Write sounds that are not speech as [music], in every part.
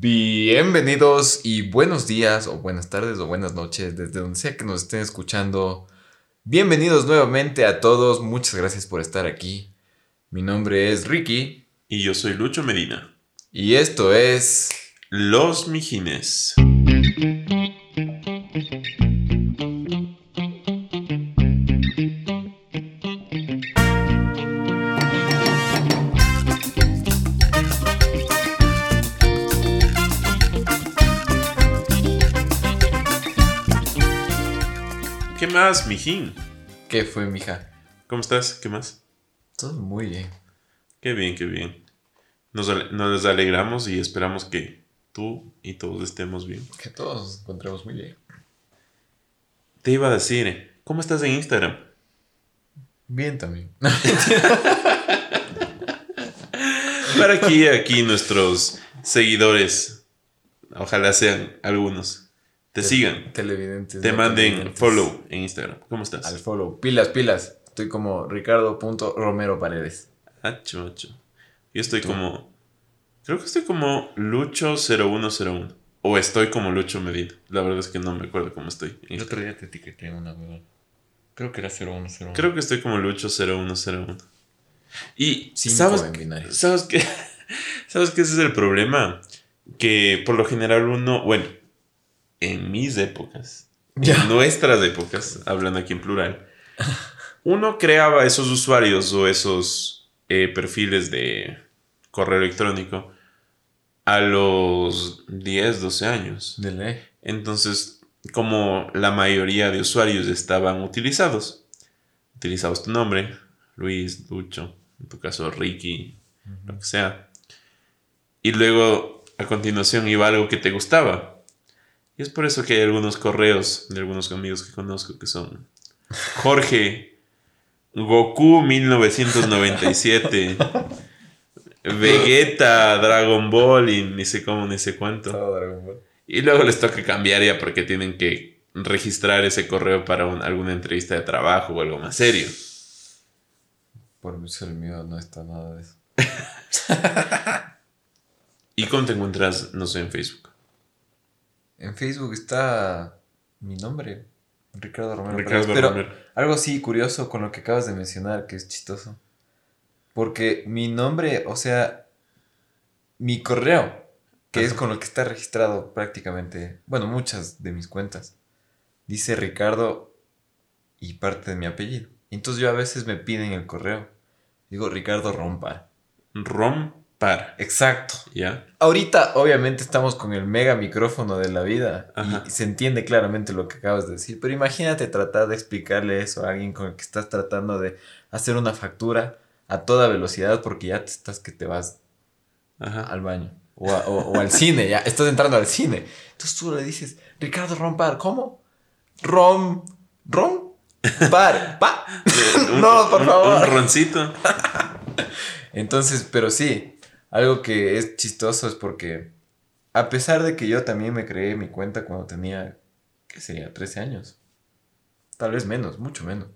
Bienvenidos y buenos días o buenas tardes o buenas noches desde donde sea que nos estén escuchando. Bienvenidos nuevamente a todos, muchas gracias por estar aquí. Mi nombre es Ricky Y yo soy Lucho Medina. y esto es... Los Mijines. ¿Qué más, mijín? ¿Qué fue, mija? ¿Cómo estás? ¿Qué más? Todo muy bien. Qué bien, qué bien. Nos, ale- nos alegramos y esperamos que tú y todos estemos bien. Que todos nos encontremos muy bien. Te iba a decir, ¿cómo estás en Instagram? Bien también. [laughs] Para aquí, aquí nuestros seguidores, ojalá sean algunos, te sigan, Televidentes. te manden televidentes. follow en Instagram. ¿Cómo estás? Al follow. Pilas, pilas. Estoy como Ricardo.romero Paredes. Hacho, hacho. Yo estoy ¿Tú? como, creo que estoy como Lucho0101. O estoy como Lucho Medina. La verdad es que no me acuerdo cómo estoy. El otro día te etiqueté una huevada. Creo que era 0101. Creo que estoy como Lucho0101. Y Cinco ¿sabes. ¿sabes qué? [laughs] ¿Sabes qué ese es el problema? Que por lo general uno, bueno, en mis épocas, Ya. en nuestras épocas, hablando aquí en plural, uno creaba esos usuarios o esos eh, perfiles de correo electrónico a los 10, 12 años. De ley. Entonces, como la mayoría de usuarios estaban utilizados, utilizabas tu nombre, Luis, Lucho, en tu caso Ricky, lo que sea. Y luego, a continuación, iba algo que te gustaba. Y es por eso que hay algunos correos de algunos amigos que conozco que son Jorge, Goku 1997, [laughs] Vegeta, Dragon Ball y ni sé cómo, ni sé cuánto. Ball. Y luego les toca cambiar ya porque tienen que registrar ese correo para un- alguna entrevista de trabajo o algo más serio. Por eso el mío no está nada de eso. [laughs] ¿Y cómo te encuentras, no sé, en Facebook? En Facebook está mi nombre, Ricardo Romero. Ricardo Paredes, Pero Romero. algo así curioso con lo que acabas de mencionar, que es chistoso. Porque mi nombre, o sea, mi correo, que es con lo que está registrado prácticamente, bueno, muchas de mis cuentas, dice Ricardo y parte de mi apellido. Entonces yo a veces me piden el correo. Digo Ricardo Rompa. Rompar. Exacto. ¿Ya? Ahorita, obviamente, estamos con el mega micrófono de la vida Ajá. y se entiende claramente lo que acabas de decir. Pero imagínate tratar de explicarle eso a alguien con el que estás tratando de hacer una factura a toda velocidad porque ya te estás que te vas Ajá. al baño o, a- o- o al cine, ya estás entrando al cine. Entonces tú le dices, Ricardo Rompar, ¿cómo? Rom, rom, par, pa. [laughs] No, por un- favor. Un roncito. [laughs] Entonces, pero sí, algo que es chistoso es porque a pesar de que yo también me creé mi cuenta cuando tenía, ¿qué sería? 13 años. Tal vez menos, mucho menos.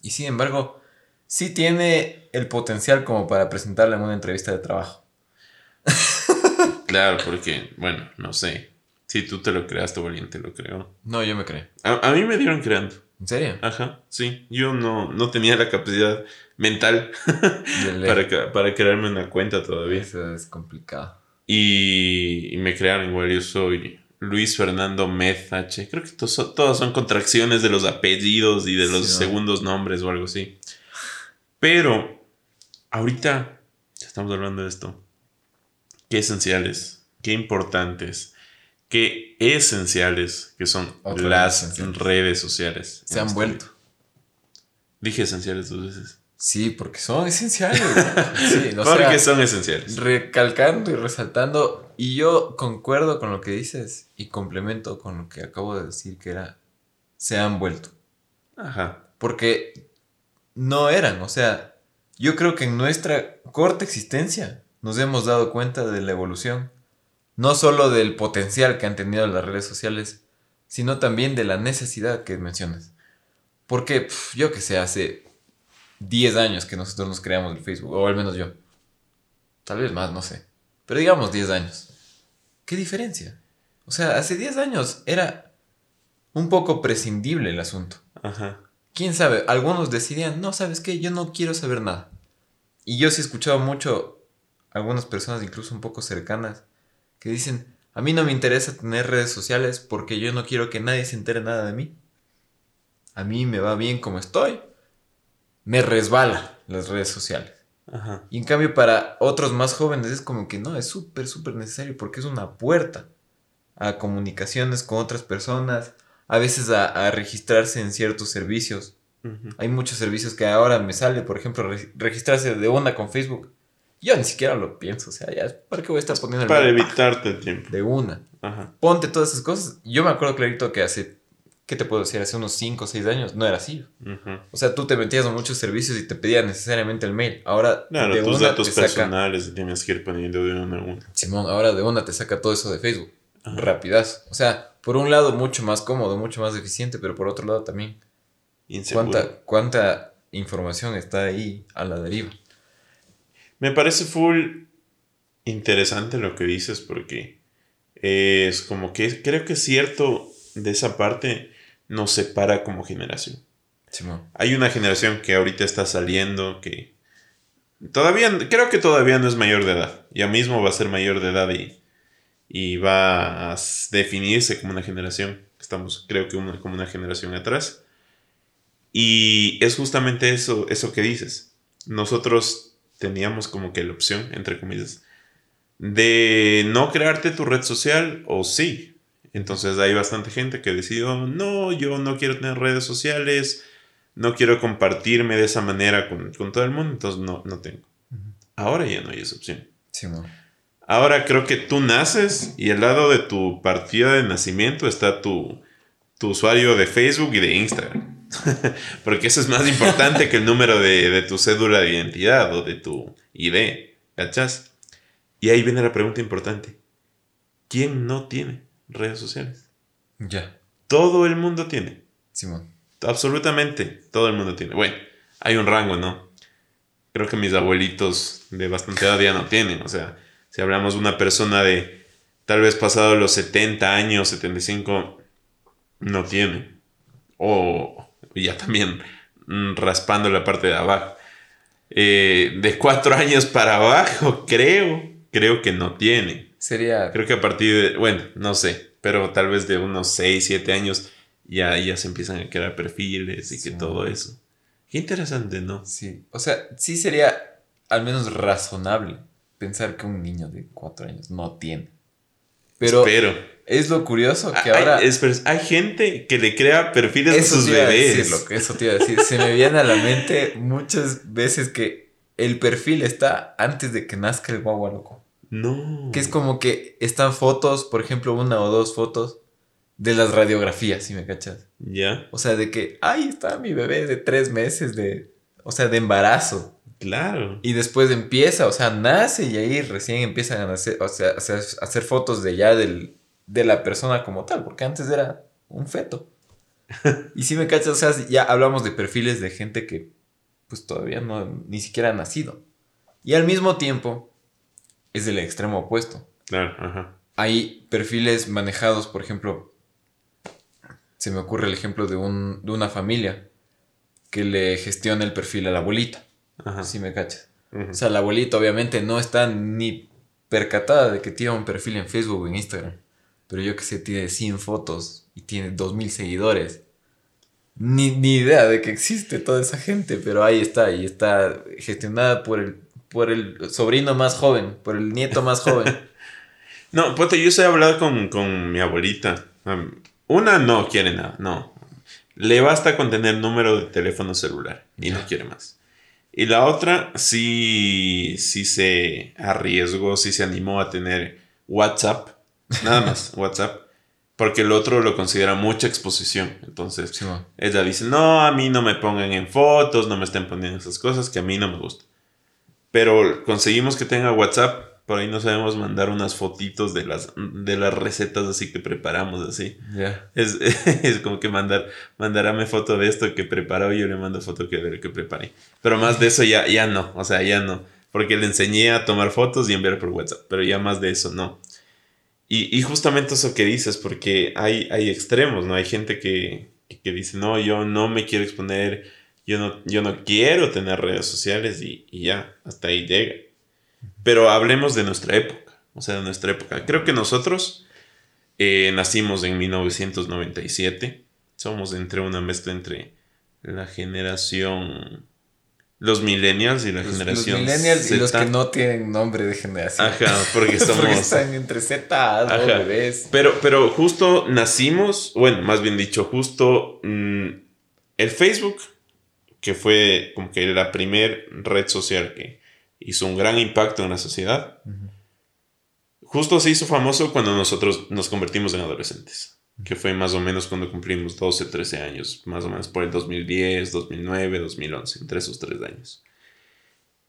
Y sin embargo, sí tiene el potencial como para presentarla en una entrevista de trabajo. [laughs] Claro, porque, bueno, no sé. Si tú te lo creaste o alguien te lo creó. No, yo me creé. A, a mí me dieron creando. ¿En serio? Ajá, sí. Yo no, no tenía la capacidad mental [laughs] para, para crearme una cuenta todavía. Eso es complicado. Y, y me crearon igual. Yo soy Luis Fernando Mez H. Creo que to- so- todas son contracciones de los apellidos y de los segundos nombres o algo así. Pero ahorita ya estamos hablando de esto. Qué esenciales, qué importantes, qué esenciales que son Otra las redes sociales. Se han vuelto. Dije esenciales dos veces. Sí, porque son esenciales. [laughs] Sí, o Porque sea, son esenciales. recalcando y resaltando. Y yo concuerdo con lo que dices y complemento con lo que acabo de decir, que era, se han vuelto. Ajá. Porque no eran, o sea, yo creo que en nuestra corta existencia nos hemos dado cuenta de la evolución. No solo del potencial que han tenido las redes sociales, sino también de la necesidad que mencionas. Porque pf, yo que sé, hace 10 años que nosotros nos creamos el Facebook, o al menos yo. Tal vez más, no sé. Pero digamos 10 años. ¿qué diferencia? O sea, hace 10 años era un poco prescindible el asunto. Ajá. ¿Quién sabe? Algunos decidían, no, ¿sabes qué? Yo no quiero saber nada. Y yo sí he escuchado mucho, algunas personas incluso un poco cercanas, que dicen, a mí no me interesa tener redes sociales porque yo no quiero que nadie se entere nada de mí. A mí me va bien como estoy. Me resbala las redes sociales. Ajá. Y en cambio para otros más jóvenes es como que no, es súper, súper necesario porque es una puerta a comunicaciones con otras personas, a veces a, a registrarse en ciertos servicios. Hay muchos servicios que ahora me sale, por ejemplo, re- registrarse de una con Facebook. Yo ni siquiera lo pienso, o sea, ya, ¿para qué voy a estar poniendo el Para evitarte el tiempo. De una. Ajá. Ponte todas esas cosas. Yo me acuerdo clarito que hace, ¿qué te puedo decir? Hace unos 5 o 6 años no era así. Ujú. O sea, tú te metías en muchos servicios y te pedía necesariamente el mail. Ahora Claro, de tus una datos te saca, personales tienes que ir poniendo de uno a uno. Simón, ahora de una te saca todo eso de Facebook. Ajá. Rapidazo. O sea, por un lado mucho más cómodo, mucho más eficiente, pero por otro lado también Inseguro. cuánta, cuánta información está ahí a la deriva. Me parece full interesante lo que dices porque es como que creo que es cierto de esa parte nos separa como generación. Hay una generación que ahorita está saliendo que todavía, creo que todavía no es mayor de edad. Ya mismo va a ser mayor de edad y, y va a definirse como una generación. Estamos, creo que una- como una generación atrás. Y es justamente eso, eso que dices. Nosotros teníamos como que la opción, entre comillas, de no crearte tu red social o sí. Entonces hay bastante gente que decidió, no, yo no quiero tener redes sociales, no quiero compartirme de esa manera con, con todo el mundo, entonces no, no tengo. Ahora ya no hay esa opción. Ahora creo que tú naces y al lado de tu partida de nacimiento está tu, tu usuario de Facebook y de Instagram. [laughs] Porque eso es más importante que el número de, de tu cédula de identidad o de tu ID. ¿Cachas? Y ahí viene la pregunta importante. ¿Quién no tiene redes sociales? Ya. Todo el mundo tiene. Simón. Absolutamente todo el mundo tiene. Bueno, hay un rango, ¿no? Creo que mis abuelitos de bastante edad ya no tienen. O sea, si hablamos de una persona de tal vez pasado los 70 años, 75, no tiene. O ya también mm, raspando la parte de abajo. Eh, de 4 años para abajo, creo, creo que no tiene. Sería. Creo que a partir de, bueno, no sé, pero tal vez de unos 6, 7 años ya, ya se empiezan a crear perfiles y que todo eso. Qué interesante, ¿no? Sí. O sea, sí sería al menos razonable pensar que un niño de cuatro años no tiene. Pero Espero. Es lo curioso que Hay, ahora. hay gente que le crea perfiles a Eso sus a bebés. decir, loco, eso te iba a decir. Se me viene a la mente muchas veces que el perfil está antes de que nazca el guagua, loco. No. Que es como que están fotos, por ejemplo, una o dos fotos de las radiografías, si me cachas. Ya, O sea, de que, ahí está mi bebé de tres meses de, o sea, de embarazo. claro. Y después empieza, o sea, nace y ahí recién empiezan a hacer, o sea, a hacer, a hacer fotos de ya del, de la persona como tal, porque antes era un feto. Y si me cachas, o sea, ya hablamos de perfiles de gente que pues todavía no, ni siquiera ha nacido. Y al mismo tiempo es del extremo opuesto. Claro, ajá. Hay perfiles manejados, por ejemplo, se me ocurre el ejemplo de, un, de una familia que le gestiona el perfil a la abuelita. Ajá. Si me cachas. O sea, la abuelita obviamente no está ni percatada de que tiene un perfil en Facebook o en Instagram. Pero yo que sé, tiene 100 fotos y tiene 2000 seguidores. Ni, ni idea de que existe toda esa gente, pero ahí está. Y está gestionada por el, por el sobrino más joven, por el nieto más joven. [laughs] No, pues yo sé hablar con, con mi abuelita. Una no quiere nada, no. Le basta con tener número de teléfono celular y no quiere más. Y la otra sí, sí se arriesgó, sí se animó a tener WhatsApp. Nada más, WhatsApp. Porque el otro lo considera mucha exposición. Entonces, Sí, ella dice, no, a mí no me pongan en fotos, no me estén poniendo esas cosas que a mí no me gustan. Pero conseguimos que tenga WhatsApp, por ahí no sabemos mandar unas fotitos de las, de las recetas así que preparamos así. Es, [laughs] es como que mandar, mandarame foto de esto que preparó y yo le mando foto que de lo que preparé. Pero más de eso ya, ya no, o sea, ya no. Porque le enseñé a tomar fotos y enviar por WhatsApp, pero ya más de eso no. Y, justamente eso que dices, porque hay, hay extremos, ¿no? Hay gente que, que dice, no, yo no me quiero exponer, yo no, yo no quiero tener redes sociales y, y ya, hasta ahí llega. Pero hablemos de nuestra época, o sea, de nuestra época. Creo que nosotros eh, nacimos en 1997, somos entre una mezcla entre la generación los millennials y la Los, generación los millennials y los que no tienen nombre de generación. Ajá, porque [laughs] somos... Porque están entre Z, bebés. Pero, pero justo nacimos, bueno, más bien dicho, justo mm, el Facebook, que fue como que la primer red social que hizo un gran impacto en la sociedad, justo se hizo famoso cuando nosotros nos convertimos en adolescentes, que fue más o menos cuando cumplimos 12, 13 años, más o menos por el 2010, 2009, 2011, entre esos tres años.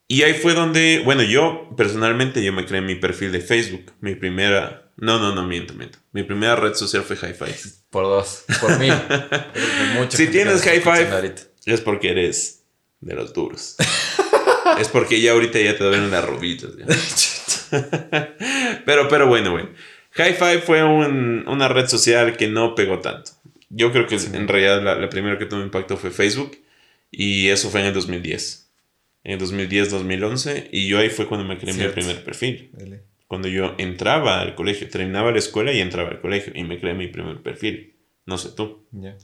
Y ahí fue donde, bueno, yo personalmente yo me creé mi perfil de Facebook, mi primera, no, no, no, miento, miento. Mi primera red social fue Hi-Fi. Por dos, por mí. [laughs] Si tienes ahorita. Es porque eres de los duros. [laughs] es porque ya ahorita ya te duelen las rubitas. ya. [laughs] pero, pero bueno, bueno. Hi-Fi fue un- una red social que no pegó tanto. Yo creo que en realidad la, la primera que tuvo impacto fue Facebook. Y eso fue en el 2010. En el 2010, 2011. Y yo ahí fue cuando me creé mi Cierto. primer perfil. Dale. Cuando yo entraba al colegio, terminaba la escuela y entraba al colegio. Y me creé mi primer perfil. No sé tú. Ya.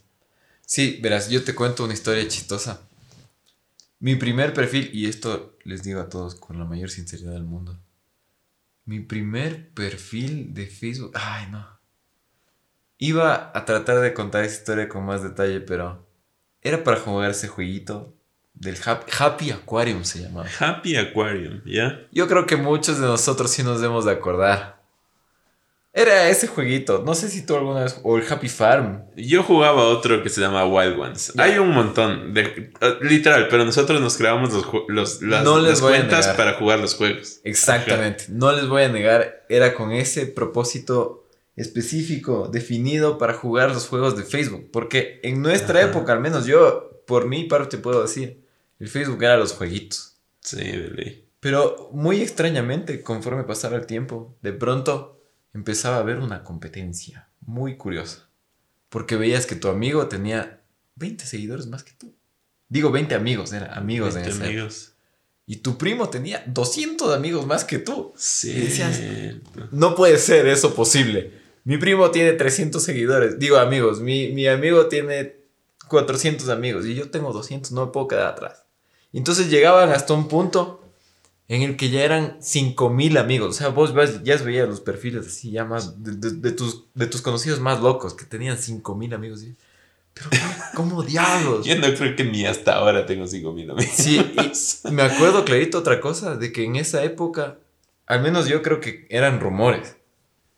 Sí, verás, yo te cuento una historia chistosa. Mi primer perfil, y esto les digo a todos con la mayor sinceridad del mundo. Mi primer perfil de Facebook. Ay, no. Iba a tratar de contar esa historia con más detalle, pero era para jugar ese jueguito del Hap- Happy Aquarium se llamaba. Happy Aquarium, ¿ya? Yo creo que muchos de nosotros sí nos debemos de acordar. Era ese jueguito, no sé si tú alguna vez, o el Happy Farm. Yo jugaba otro que se llama Wild Ones. Hay un montón, de, uh, literal, pero nosotros nos creamos los, los- las, No les las voy a cuentas para jugar los juegos. Exactamente, no les voy a negar, era con ese propósito específico, definido para jugar los juegos de Facebook. Porque en nuestra Ajá. época, al menos yo, por mi parte puedo decir, el Facebook era los jueguitos. Sí, de ley. Pero muy extrañamente, conforme pasaba el tiempo, de pronto empezaba a haber una competencia muy curiosa. Porque veías que tu amigo tenía 20 seguidores más que tú. Digo 20 amigos, eran amigos en Vente, esa época. amigos. Y tu primo tenía 200 amigos más que tú. Sí. Y decías, No puede ser eso posible. Mi primo tiene 300 seguidores. Digo amigos, mi, mi amigo tiene 400 amigos y yo tengo 200, no me puedo quedar atrás. Entonces llegaban hasta un punto en el que ya eran 5000 amigos. O sea, vos ya veías los perfiles así, ya más de, de- de tus, de tus conocidos más locos que tenían 5000 amigos. Y- Pero, ¿cómo diablos? [laughs] Yo no creo que ni hasta ahora tengo 5 mil amigos. Sí, y me acuerdo clarito otra cosa, de que en esa época, al menos yo creo que eran rumores,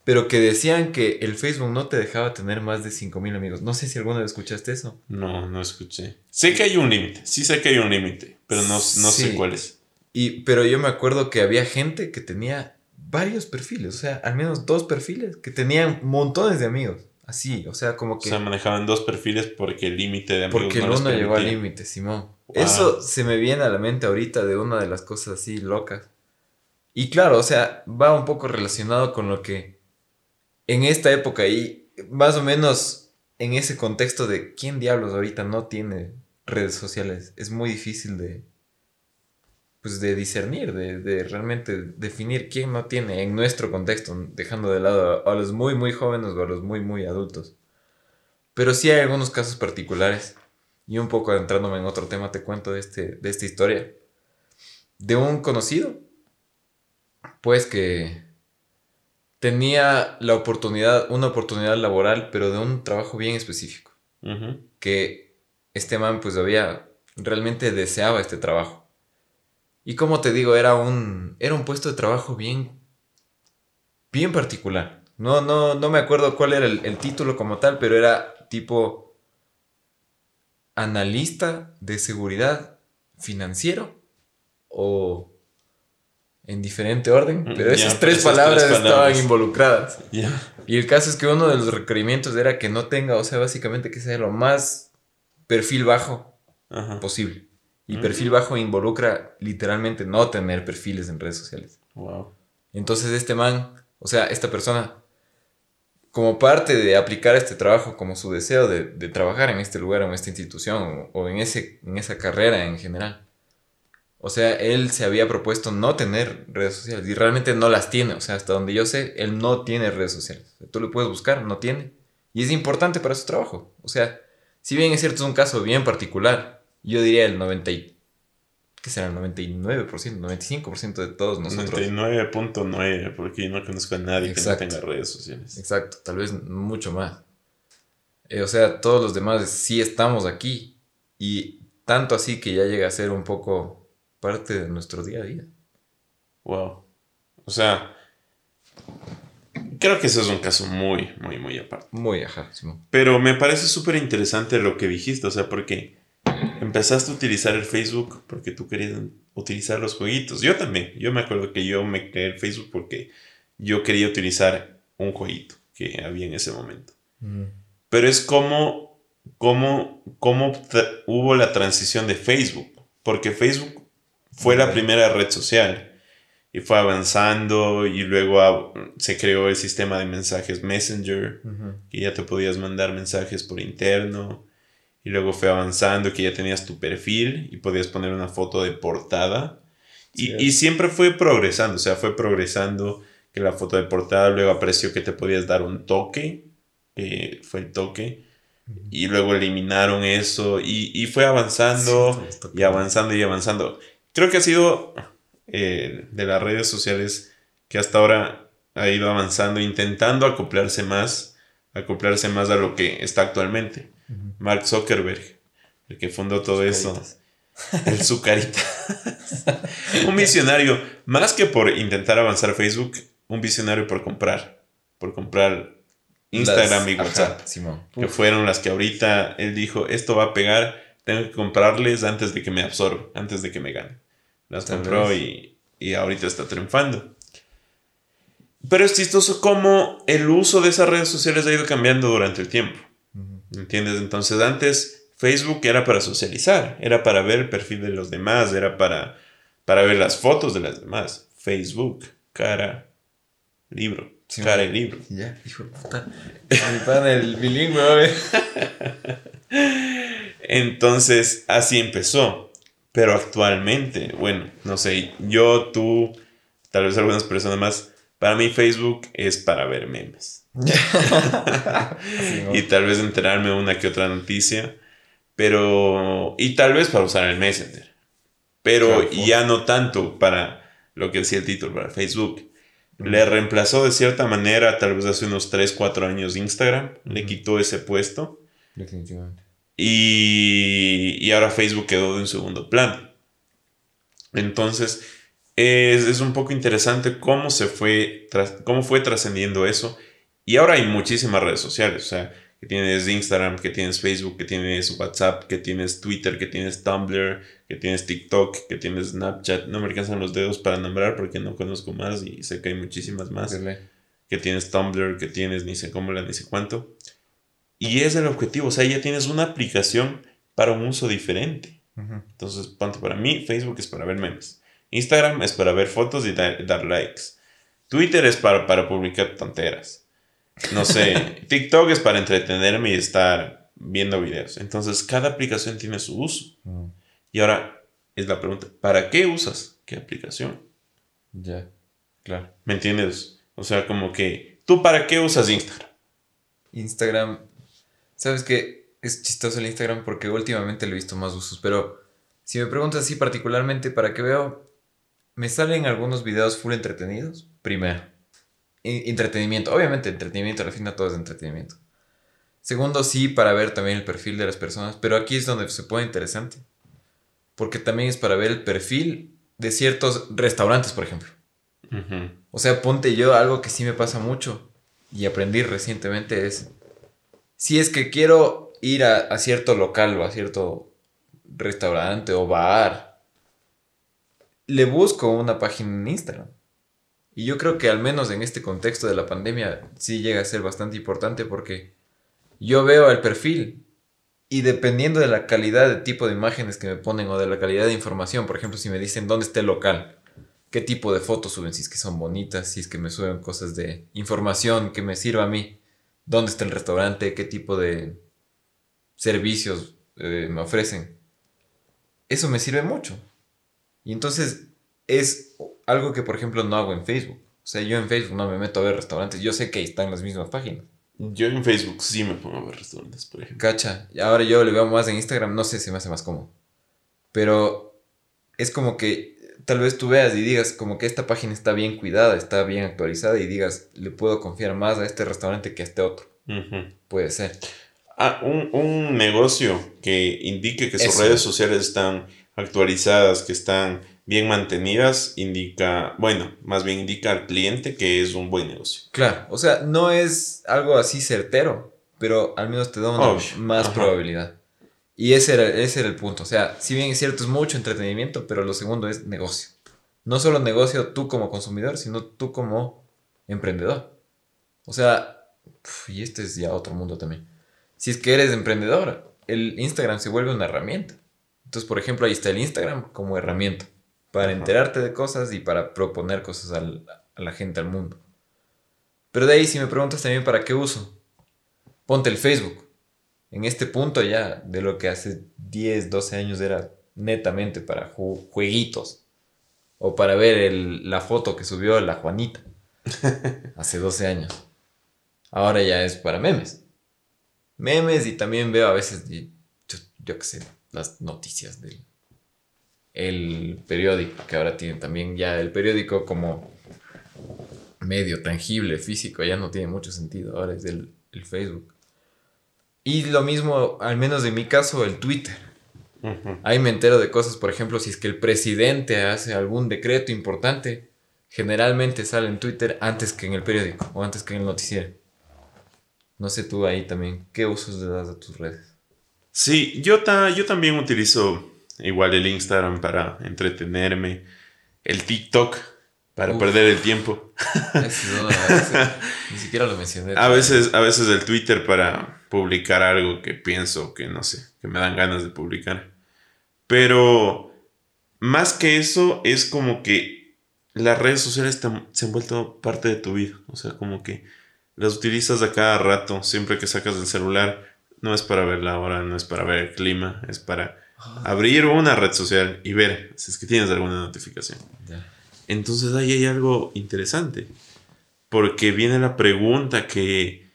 pero que decían que el Facebook no te dejaba tener más de 5000 amigos. No sé si alguna vez escuchaste eso. No, no escuché. Sé que hay un límite, sí sé que hay un límite, pero no, no sé Sí. cuál es. Y, pero yo me acuerdo que había gente que tenía varios perfiles, o sea, al menos dos perfiles, que tenían montones de amigos. Así, o sea, como O que... sea, manejaban dos perfiles porque el límite de amigos Porque no el uno llegó al límite, Simón. Wow. Eso se me viene a la mente ahorita de una de las cosas así locas. Y claro, o sea, va un poco relacionado con lo que en esta época y más o menos en ese contexto de quién diablos ahorita no tiene redes sociales, es muy difícil de pues de discernir, de, de realmente definir quién no tiene en nuestro contexto, dejando de lado a, a los muy muy jóvenes o a los muy muy adultos. Pero sí hay algunos casos particulares. Y un poco adentrándome en otro tema, te cuento de, este, de esta historia. De un conocido, pues que tenía la oportunidad, una oportunidad laboral, pero de un trabajo bien específico. Que este man pues había, realmente deseaba este trabajo. Y como te digo, era un, era un puesto de trabajo bien, bien particular. No, no, no me acuerdo cuál era el, el título como tal, pero era tipo analista de seguridad financiero o en diferente orden, Mm, pero esas tres esas palabras tres estaban involucradas. Y el caso es que uno de los requerimientos era que no tenga, o sea, básicamente que sea lo más perfil bajo Ajá. posible. Y Mm. perfil bajo involucra literalmente no tener perfiles en redes sociales. Wow. Entonces este man, o sea, esta persona, como parte de aplicar este trabajo como su deseo de, de trabajar en este lugar, en esta institución o, o en, ese, en esa carrera en general. O sea, él se había propuesto no tener redes sociales y realmente no las tiene. O sea, hasta donde yo sé, él no tiene redes sociales. Tú lo puedes buscar, no tiene. Y es importante para su trabajo. O sea, si bien es cierto, es un caso bien particular, yo diría el 90 y, ¿qué será? El 99%, 95% de todos nosotros. 99.9, porque yo no conozco a nadie Exacto. que no tenga redes sociales. Exacto, tal vez mucho más. Eh, o sea, todos los demás sí estamos aquí. Y tanto así que ya llega a ser un poco parte de nuestro día a día. Wow. O sea, creo que ese es un caso muy, muy, muy aparte. Muy ajá. Pero me parece súper interesante lo que dijiste, o sea, porque empezaste a utilizar el Facebook porque tú querías utilizar los jueguitos. Yo también, yo me acuerdo que yo me creé el Facebook porque yo quería utilizar un jueguito que había en ese momento. Pero es como, como, como hubo la transición de Facebook, porque Facebook fue la primera red social y fue avanzando y luego se creó el sistema de mensajes Messenger que ya te podías mandar mensajes por interno. Y luego fue avanzando que ya tenías tu perfil y podías poner una foto de portada. Y, y siempre fue progresando, o sea, fue progresando que la foto de portada luego apareció que te podías dar un toque, que fue el toque. Y luego eliminaron eso y, y fue avanzando Sí, y avanzando y avanzando. Creo que ha sido eh, de las redes sociales que hasta ahora ha ido avanzando, intentando acoplarse más, acoplarse más a lo que está actualmente. Mark Zuckerberg, el que fundó todo eso, [laughs] el Zucarita. [laughs] un visionario, más que por intentar avanzar Facebook, un visionario por comprar, por comprar Instagram Las- y WhatsApp Simón. que fueron las que ahorita él dijo, esto va a pegar, tengo que comprarles antes de que me absorba, antes de que me gane. Las Tal compró y, y ahorita está triunfando. Pero es chistoso cómo el uso de esas redes sociales ha ido cambiando durante el tiempo. ¿Entiendes? Entonces antes Facebook era para socializar, era para ver el perfil de los demás, era para, para ver las fotos de las demás. Facebook, cara, libro, Sí, cara y libro. Ya, hijo de puta. Mi pan, el bilingüe. [laughs] Entonces, así empezó. Pero actualmente, bueno, no sé, yo, tú, tal vez algunas personas más, para mí Facebook es para ver memes. [laughs] Y tal vez enterarme una que otra noticia, pero... Y tal vez para usar el Messenger. Pero Claro, ya no tanto para lo que decía el título, para Facebook. Le reemplazó de cierta manera, tal vez hace unos 3, 4 años Instagram, le quitó ese puesto. Definitivamente. Y, y ahora Facebook quedó de un segundo plano. Entonces, es, es un poco interesante cómo se fue, cómo fue trascendiendo eso. Y ahora hay muchísimas redes sociales. O sea, que tienes Instagram, que tienes Facebook, que tienes WhatsApp, que tienes Twitter, que tienes Tumblr, que tienes TikTok, que tienes Snapchat. No me alcanzan los dedos para nombrar porque no conozco más y sé que hay muchísimas más Dele. que tienes Tumblr, que tienes ni sé cómo, la ni sé cuánto. Y es el objetivo, o sea, ya tienes una aplicación para un uso diferente. Entonces, ponte para mí, Facebook es para ver memes. Instagram es para ver fotos y dar, dar likes. Twitter es para, para publicar tonteras. No sé, TikTok es para entretenerme y estar viendo videos. Entonces, cada aplicación tiene su uso. Ujú. Y ahora es la pregunta, ¿para qué usas qué aplicación? Ya, claro. ¿Me entiendes? O sea, como que, ¿tú para qué usas Instagram? Instagram, sabes que es chistoso el Instagram porque últimamente lo he visto más usos, pero si me preguntas así particularmente para qué veo, me salen algunos videos full entretenidos. Primero, entretenimiento, obviamente entretenimiento, al final todo es entretenimiento. Segundo, sí, para ver también el perfil de las personas, pero aquí es donde se pone interesante, porque también es para ver el perfil de ciertos restaurantes, por ejemplo. O sea, ponte yo algo que sí me pasa mucho y aprendí recientemente es, si es que quiero ir a, a cierto local o a cierto restaurante o bar, le busco una página en Instagram. Y yo creo que al menos en este contexto de la pandemia sí llega a ser bastante importante porque yo veo el perfil y dependiendo de la calidad de tipo de imágenes que me ponen o de la calidad de información, por ejemplo, si me dicen dónde está el local, qué tipo de fotos suben, si es que son bonitas, si es que me suben cosas de información que me sirva a mí. dónde está el restaurante, qué tipo de servicios eh, me ofrecen. Eso me sirve mucho. Y entonces es algo que, por ejemplo, no hago en Facebook. O sea, yo en Facebook no me meto a ver restaurantes. Yo sé que están las mismas páginas. Yo en Facebook sí me pongo a ver restaurantes, por ejemplo. Cacha. Y ahora yo le veo más en Instagram. No sé si me hace más cómodo. Pero es como que tal vez tú veas y digas como que esta página está bien cuidada, está bien actualizada y digas, le puedo confiar más a este restaurante que a este otro. Puede ser. Ah, un, un, negocio que indique que sus redes sociales están actualizadas, que están bien mantenidas, indica, bueno, más bien indica al cliente que es un buen negocio. Claro, o sea, no es algo así certero, pero al menos te da una más probabilidad. Y ese era, ese era el punto. O sea, si bien es cierto, es mucho entretenimiento, pero lo segundo es negocio. No solo negocio tú como consumidor, sino tú como emprendedor. O sea, y este es ya otro mundo también. Si es que eres emprendedor, el Instagram se vuelve una herramienta. Entonces, por ejemplo, ahí está el Instagram como herramienta para enterarte de cosas y para proponer cosas a la gente, al mundo. Pero de ahí, si me preguntas también para qué uso, ponte el Facebook. En este punto ya, de lo que hace 10, 12 años era netamente para jueguitos o para ver la foto que subió la Juanita [laughs] hace 12 años. Ahora ya es para memes. Memes y también veo a veces, yo, yo qué sé, las noticias del el periódico, que ahora tiene también ya el periódico como medio tangible, físico, ya no tiene mucho sentido, ahora es el, Facebook. Y lo mismo, al menos en mi caso, el Twitter. Ahí me entero de cosas, por ejemplo, si es que el presidente hace algún decreto importante, generalmente sale en Twitter antes que en el periódico o antes que en el noticiero. No sé tú ahí también, ¿qué usos le das a tus redes? Sí, yo, ta yo también utilizo Igual el Instagram para entretenerme. El TikTok para perder el tiempo. [laughs] ni siquiera lo mencioné. A veces, a veces el Twitter para publicar algo que pienso que no sé, que me dan ganas de publicar. Pero más que eso, es como que las redes sociales se han vuelto parte de tu vida. O sea, como que las utilizas a cada rato, siempre que sacas el celular. No es para ver la hora, no es para ver el clima, es para abrir una red social y ver si es que tienes alguna notificación. Entonces ahí hay algo interesante. Porque viene la pregunta que,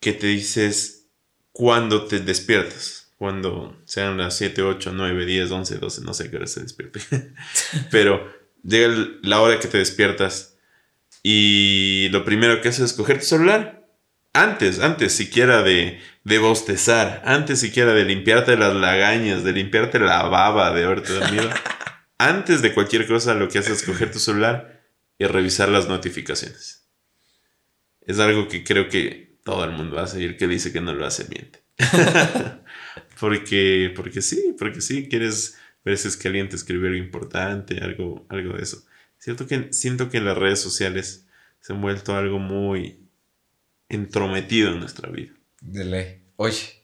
que te dices cuando te despiertas. Cuando sean las 7, 8, 9, 10, 11, 12, no sé qué hora se despierte. [laughs] Pero llega la hora que te despiertas y lo primero que haces es coger tu celular antes, antes siquiera de, de bostezar, antes siquiera de limpiarte las lagañas, de limpiarte la baba, de haberte dormido, [laughs] antes de cualquier cosa lo que haces es coger tu celular y revisar las notificaciones. Es algo que creo que todo el mundo hace y el que dice que no lo hace miente. [laughs] porque, porque sí, porque sí, quieres ver si es que alguien te escribió algo importante, algo, algo de eso. Siento que, siento que las redes sociales se han vuelto algo muy, entrometido en nuestra vida. De ley. Oye.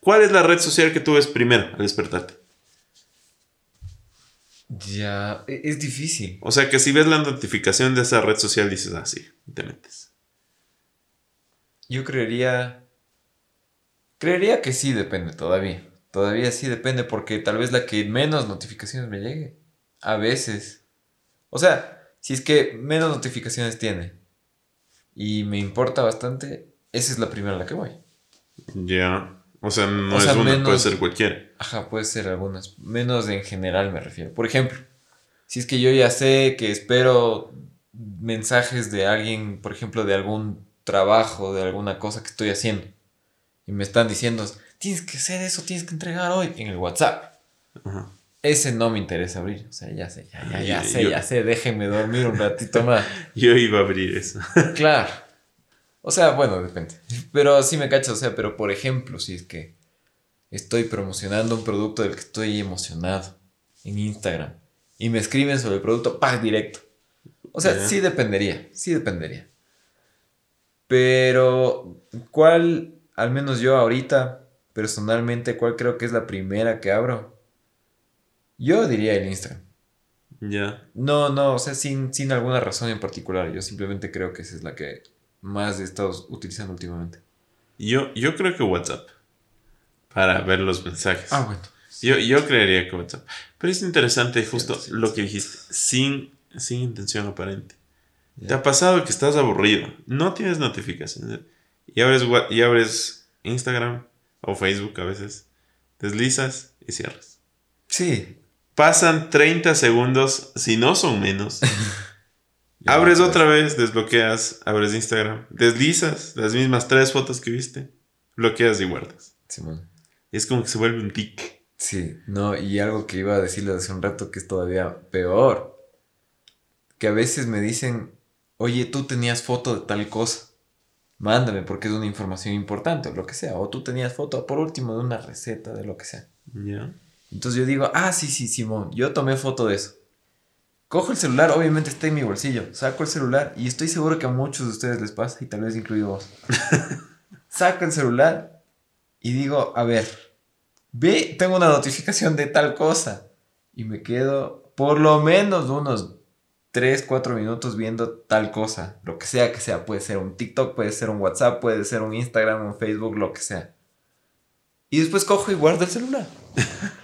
¿Cuál es la red social que tú ves primero al despertarte? Ya, e-, es difícil. O sea que si ves la notificación de esa red social dices, ah, sí, te metes. Yo creería... Creería que sí depende todavía. Todavía sí depende porque tal vez la que menos notificaciones me llegue. A veces. O sea, si es que menos notificaciones tiene y me importa bastante, esa es la primera a la que voy. Ya. O sea, no es una, puede ser cualquiera. Ajá, puede ser algunas. Menos en general me refiero. Por ejemplo, si es que yo ya sé que espero mensajes de alguien, por ejemplo, de algún trabajo, de alguna cosa que estoy haciendo, y me están diciendo, tienes que hacer eso, tienes que entregar hoy en el WhatsApp. Ajá. Ese no me interesa abrir. O sea, ya sé, ya, ya, ya sé, ya sé, déjenme dormir un ratito [laughs] más. Yo iba a abrir eso. [laughs] claro. O sea, bueno, depende. Pero sí me cacho, o sea, pero por ejemplo, si es que estoy promocionando un producto del que estoy emocionado en Instagram y me escriben sobre el producto, ¡pag! directo. O sea, sí dependería, sí dependería. Pero, ¿cuál, al menos yo ahorita, personalmente, cuál creo que es la primera que abro? Yo diría el Instagram. Ya. No, no, o sea, sin, sin alguna razón en particular. Yo simplemente creo que esa es la que más he estado utilizando últimamente. Yo, yo creo que WhatsApp. Para ver los mensajes. Ah, bueno. Yo, yo creería que WhatsApp. Pero es interesante justo sí, lo que dijiste. Sin, sin intención aparente. ¿Te ha pasado que estás aburrido? No tienes notificaciones. Y abres, y abres Instagram o Facebook a veces. Deslizas y cierras. Sí. Pasan 30 segundos, si no son menos. [laughs] Abres otra vez, desbloqueas, abres Instagram, deslizas las mismas tres fotos que viste, bloqueas y guardas. Simón. Es como que se vuelve un tic. Sí, no, y algo que iba a decirles hace un rato que es todavía peor. Que a veces me dicen, oye, tú tenías foto de tal cosa. Mándame porque es una información importante o lo que sea. O tú tenías foto, por último, de una receta, de lo que sea. ¿Ya? Entonces yo digo, ah, sí, sí, Simón, yo tomé foto de eso. Cojo el celular, obviamente está en mi bolsillo. Saco el celular y estoy seguro que a muchos de ustedes les pasa y tal vez incluido vos. [laughs] Saco el celular y digo, a ver, ve, tengo una notificación de tal cosa. Y me quedo por lo menos unos 3, 4 minutos viendo tal cosa. Lo que sea que sea. Puede ser un TikTok, puede ser un WhatsApp, puede ser un Instagram, un Facebook, lo que sea. Y después cojo y guardo el celular. [laughs]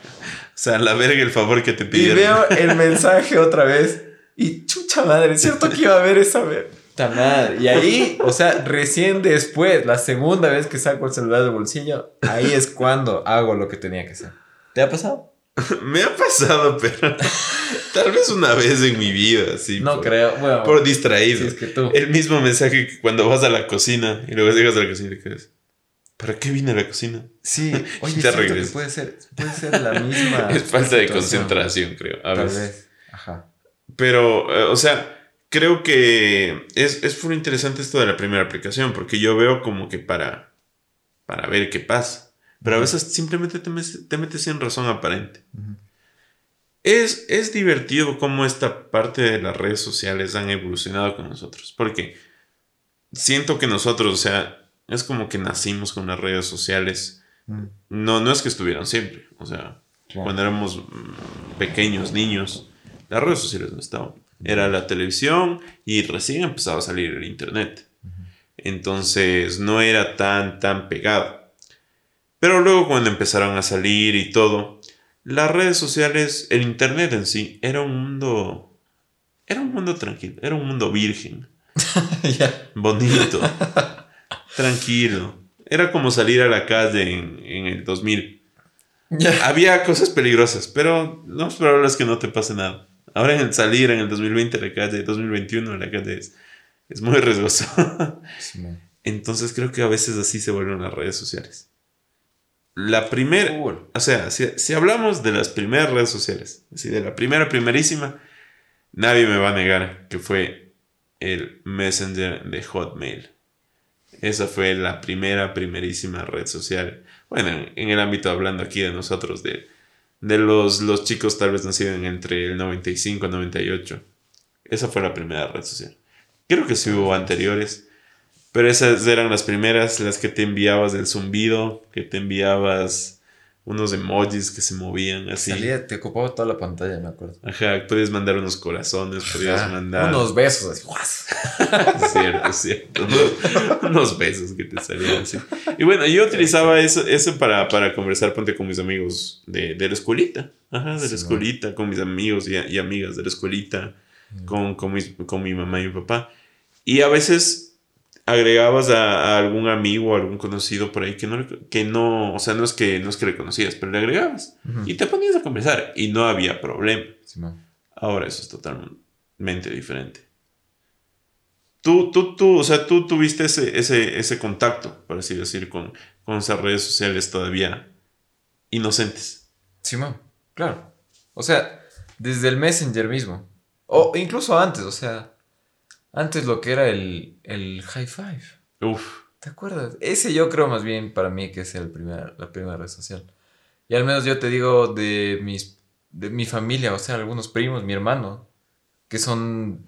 O sea, la verga el favor que te Y pidieron. veo [laughs] el mensaje otra vez. Y chucha madre, ¿es cierto que iba a ver esa vez? Madre. Y ahí, o sea, recién después, la segunda vez que saco el celular del bolsillo, ahí es cuando hago lo que tenía que hacer. ¿Te ha pasado? [laughs] Me ha pasado, pero [laughs] tal vez una vez en mi vida, sí. No por, creo. Bueno, Por distraído. si es que tú. El mismo mensaje que cuando vas a la cocina y luego llegas a la cocina y te quedas. ¿Para qué vine a la cocina? Sí, [laughs] oye, cierto que puede ser, puede ser la misma. [laughs] es falta de concentración, creo. A Tal veces. vez. Ajá. Pero, eh, o sea, creo que es, es muy interesante esto de la primera aplicación, porque yo veo como que para, para ver qué pasa. Pero a veces simplemente te, mes- te metes sin razón aparente. Es, es divertido cómo esta parte de las redes sociales han evolucionado con nosotros. Porque siento que nosotros, o sea, es como que nacimos con las redes sociales. Mm, No, no es que estuvieran siempre. O sea, claro. cuando éramos mm, pequeños, niños, las redes sociales no estaban. Era la televisión y recién empezaba a salir el internet. Entonces no era tan, tan pegado. Pero luego cuando empezaron a salir y todo, las redes sociales, el internet en sí, era un mundo... Era un mundo tranquilo, era un mundo virgen, [laughs] bonito, [laughs] tranquilo. Era como salir a la calle en, en el 2000. Ya. Había cosas peligrosas, pero lo más probable es que no te pase nada. Ahora en el salir en el 2020 a la calle, 2021 a la calle es, es muy riesgoso. Entonces creo que a veces así se vuelven las redes sociales. La primera, Cool. o sea, si, si hablamos de las primeras redes sociales, así de la primera, primerísima, nadie me va a negar que fue el Messenger de Hotmail. Esa fue la primera, primerísima red social. Bueno, en, el ámbito hablando aquí de nosotros, de, de los, los chicos tal vez nacidos entre el 95 y 98. Esa fue la primera red social. Creo que sí hubo anteriores, pero esas eran las primeras, las que te enviabas del zumbido, que te enviabas unos emojis que se movían así. Salía, te ocupaba toda la pantalla, me acuerdo. Ajá, podías mandar unos corazones, podías Ajá. mandar... Unos besos así. ¡guas! Es [laughs] cierto, es cierto. Unos, unos besos que te salían así. Y bueno, yo utilizaba eso, eso para, para conversar, ponte con mis amigos de, de la escuelita. Ajá, de la Sí, escuelita, con mis amigos y, y amigas de la escuelita, con, con, mis- con mi mamá y mi papá. Y a veces agregabas a, a algún amigo o algún conocido por ahí que no, que no, o sea, no es que, no es que le conocías, pero le agregabas. Y te ponías a conversar y no había problema. Simón. Ahora eso es totalmente diferente. Tú, tú, tú, o sea, tú tuviste ese, ese, ese contacto, por así decir, con, con esas redes sociales todavía inocentes. Simón, claro. O sea, desde el Messenger mismo. O incluso antes, o sea, antes lo que era el, el High Five. Uf, ¿Te acuerdas? Ese yo creo más bien para mí que es el primer, la primera red social. Y al menos yo te digo de mis de mi familia, o sea, algunos primos, mi hermano, que son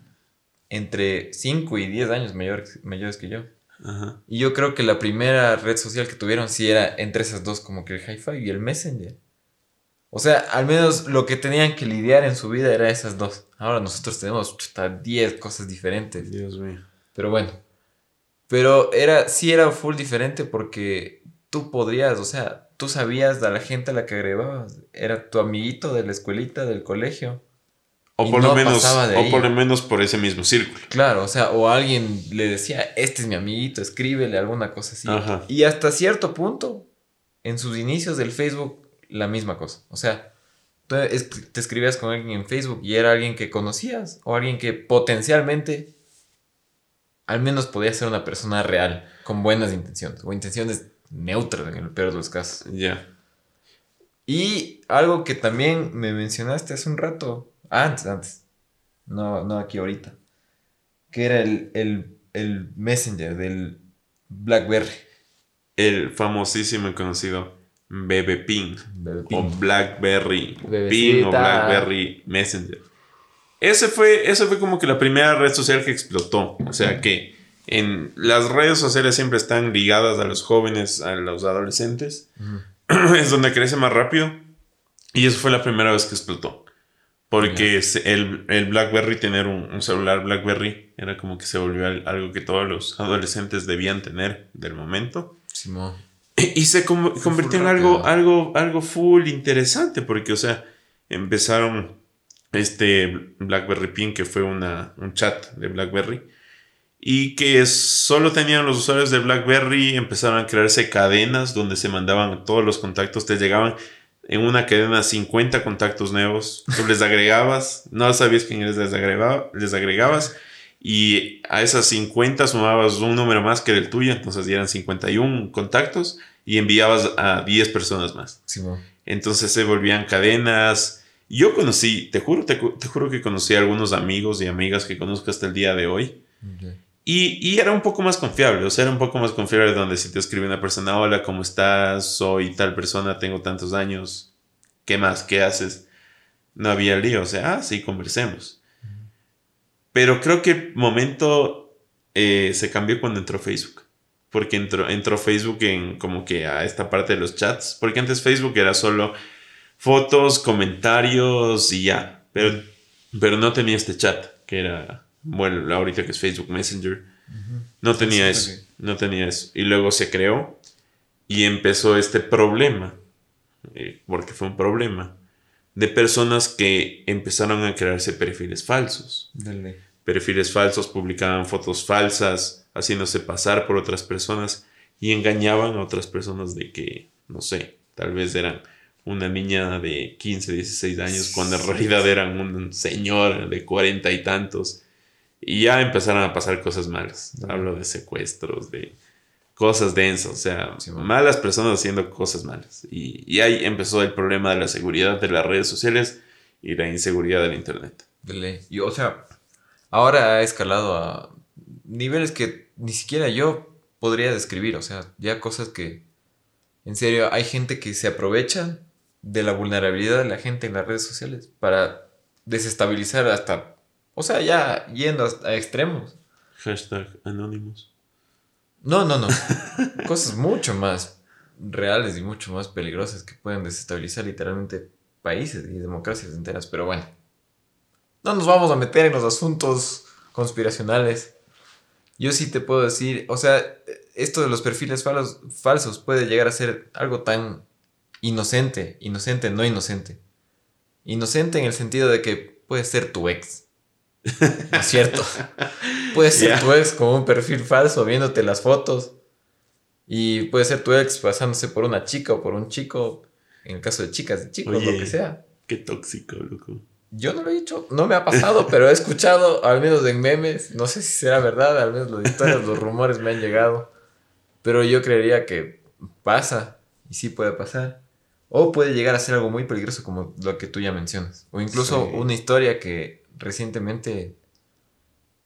entre 5 y 10 años mayores, mayores que yo. ajá. Y yo creo que la primera red social que tuvieron sí era entre esas dos, como que el Hi-Fi y el Messenger. O sea, al menos lo que tenían que lidiar en su vida era esas dos. Ahora nosotros tenemos chuta, 10 cosas diferentes. Dios mío. Pero bueno, Pero era, sí era full diferente porque tú podrías, o sea, tú sabías a la gente a la que agregabas. Era tu amiguito de la escuelita, del colegio. O por, lo menos, o por lo menos por ese mismo círculo. Claro, o sea, o alguien le decía, este es mi amiguito, escríbele alguna cosa así. Y hasta cierto punto, en sus inicios del Facebook, la misma cosa. O sea, tú te escribías con alguien en Facebook y era alguien que conocías o alguien que potencialmente al menos podía ser una persona real, con buenas intenciones, o intenciones neutras en el peor de los casos. Ya. Y algo que también me mencionaste hace un rato, antes, antes, no, no aquí ahorita, que era el, el Messenger del BlackBerry. El famosísimo y conocido Bebe Ping, o BlackBerry Ping o BlackBerry Messenger. Ese fue, eso fue como que la primera red social que explotó. O sea que en las redes sociales siempre están ligadas a los jóvenes, a los adolescentes. [clears throat] es donde crece más rápido. Y eso fue la primera vez que explotó. Porque el, el, BlackBerry, tener un, celular BlackBerry, era como que se volvió algo que todos los adolescentes debían tener del momento. Y, se convirtió en algo, algo, algo full interesante, porque, o sea, empezaron este BlackBerry Pin, que fue una, un chat de BlackBerry, y que solo tenían los usuarios de BlackBerry, empezaron a crearse cadenas donde se mandaban todos los contactos, te llegaban en una cadena 50 contactos nuevos, tú les agregabas, [laughs] no sabías quién les, agregaba, les agregabas, y a esas 50 sumabas un número más que el tuyo, entonces eran 51 contactos y enviabas a 10 personas más. entonces se volvían cadenas, yo conocí, te juro, te, juro que conocí a algunos amigos y amigas que conozco hasta el día de hoy. Y, y, era un poco más confiable, o sea, era un poco más confiable donde si te escribe una persona, hola, ¿cómo estás? Soy tal persona, tengo tantos años, ¿qué más? ¿Qué haces? No había lío, o sea, ah, sí, conversemos. Pero creo que el momento eh, se cambió cuando entró Facebook. Porque entró, entró Facebook en como que a esta parte de los chats. Porque antes Facebook era solo fotos, comentarios y ya. Pero, pero no tenía este chat, que era, bueno, ahorita que es Facebook Messenger. No tenía eso, no tenía eso. Y luego se creó y empezó este problema, eh, porque fue un problema, de personas que empezaron a crearse perfiles falsos. Perfiles falsos, publicaban fotos falsas, haciéndose pasar por otras personas y engañaban a otras personas de que, no sé, tal vez eran una niña de 15, 16 años, cuando en realidad eran un señor de cuarenta y tantos. Y ya empezaron a pasar cosas malas. Hablo de secuestros, de cosas densas, o sea, malas personas haciendo cosas malas. Y, y, ahí empezó el problema de la seguridad de las redes sociales y la inseguridad del Internet. Y, o sea, ahora ha escalado a niveles que ni siquiera yo podría describir, o sea, ya cosas que, en serio, hay gente que se aprovecha de la vulnerabilidad de la gente en las redes sociales para desestabilizar hasta, o sea, ya yendo a extremos. Hashtag anónimos. No, no, no. [laughs] Cosas mucho más reales y mucho más peligrosas que pueden desestabilizar literalmente países y democracias enteras. Pero bueno, no nos vamos a meter en los asuntos conspiracionales. Yo sí te puedo decir, o sea, esto de los perfiles falsos puede llegar a ser algo tan inocente, inocente, no inocente. Inocente en el sentido de que puede ser tu ex. ¿No es cierto? puede ser tu ex con un perfil falso viéndote las fotos. Y puede ser tu ex pasándose por una chica o por un chico. En el caso de chicas, de chicos, lo que sea. Qué tóxico, loco. Yo no lo he dicho, no me ha pasado, [laughs] pero he escuchado, al menos en memes, no sé si será verdad, al menos los historias, los rumores me han llegado. Pero yo creería que pasa, y sí puede pasar. O puede llegar a ser algo muy peligroso como lo que tú ya mencionas. O incluso una historia que recientemente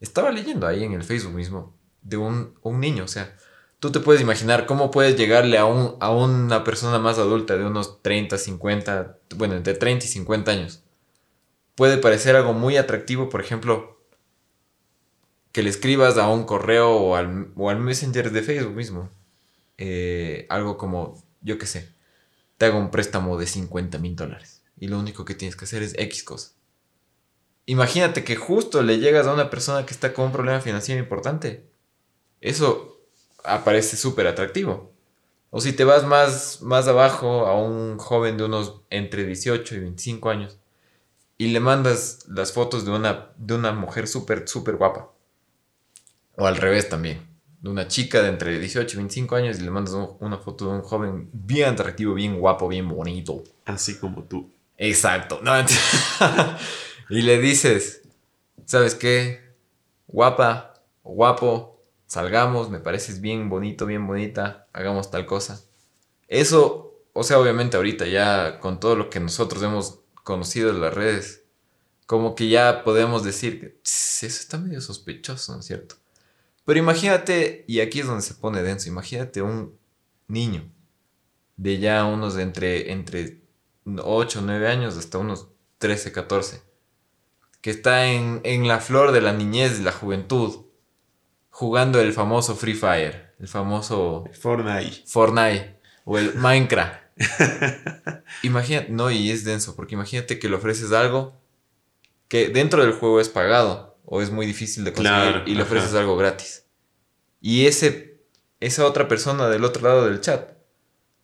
estaba leyendo ahí en el Facebook mismo de un, niño. O sea, tú te puedes imaginar cómo puedes llegarle a, un, a una persona más adulta de unos 30, 50, bueno, entre 30 y 50 años. Puede parecer algo muy atractivo, por ejemplo, que le escribas a un correo o al, o al messenger de Facebook mismo. Eh, algo como, yo qué sé, te hago un préstamo de 50 mil dólares. Y lo único que tienes que hacer es X cosa. Imagínate que justo le llegas a una persona que está con un problema financiero importante. Eso aparece súper atractivo. O si te vas más, más abajo a un joven de unos entre 18 y 25 años y le mandas las fotos de una, de una mujer súper, súper guapa. O al revés también. De una chica de entre 18 y 25 años y le mandas un- una foto de un joven bien atractivo, bien guapo, bien bonito. Así como tú. Exacto. No, [laughs] y le dices, ¿sabes qué? Guapa, guapo, salgamos, me pareces bien bonito, bien bonita, hagamos tal cosa. Eso, o sea, obviamente ahorita ya con todo lo que nosotros hemos conocido en las redes, como que ya podemos decir que "Tss, eso está medio sospechoso, ¿no es cierto? Pero imagínate, y aquí es donde se pone denso, imagínate un niño de ya unos de entre, entre 8 o 9 años hasta unos 13, 14, que está en, en la flor de la niñez, de la juventud, jugando el famoso Free Fire, el famoso Fortnite. Fortnite o el [laughs] Minecraft. Imagínate, no, y es denso, porque imagínate que le ofreces algo que dentro del juego es pagado o es muy difícil de conseguir Claro, y le ajá. ofreces algo gratis. Y ese, esa otra persona del otro lado del chat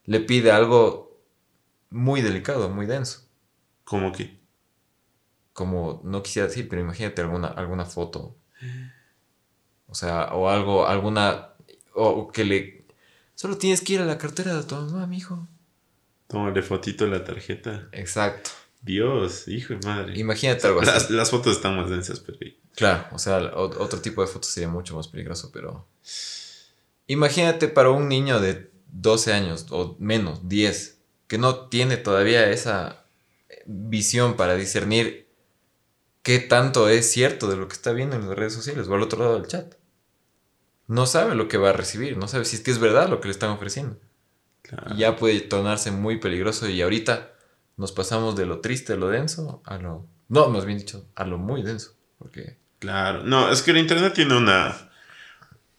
le pide algo muy delicado, muy denso. Como que. Como no quisiera decir, pero imagínate alguna, alguna foto. O sea, o algo, alguna. O, o que le. Solo tienes que ir a la cartera de tu mamá, mijo. Tómale fotito a la tarjeta. Exacto. Dios, hijo de madre. Imagínate algo así. Las, las fotos están más densas, pero. Claro, o sea, o- otro tipo de fotos sería mucho más peligroso, pero. Imagínate para un niño de 12 años o menos, 10, que no tiene todavía esa visión para discernir qué tanto es cierto de lo que está viendo en las redes sociales o al otro lado del chat. No sabe lo que va a recibir, no sabe si es que es verdad lo que le están ofreciendo. Claro. Y ya puede tornarse muy peligroso y ahorita nos pasamos de lo triste, a lo denso, a lo... No, más bien dicho, a lo muy denso. Porque... Claro. No, es que el internet tiene una.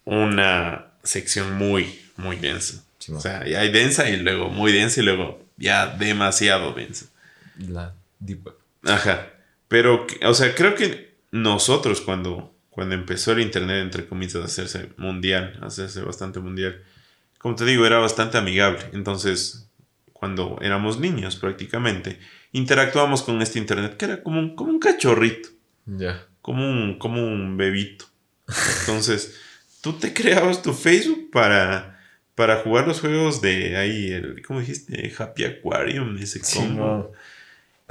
Una sección muy, muy densa. Sí, O sea, ya hay densa y luego muy densa y luego ya demasiado densa. La Deep Web. Ajá. Pero, o sea, creo que nosotros cuando, cuando empezó el Internet, entre comillas, a hacerse mundial, a hacerse bastante mundial, como te digo, era bastante amigable. Entonces, cuando éramos niños prácticamente, interactuábamos con este Internet, que era como un, como un cachorrito, Ya. como un, como un bebito. Entonces, [laughs] tú te creabas tu Facebook para, para jugar los juegos de ahí, el, ¿cómo dijiste? Happy Aquarium, ese combo.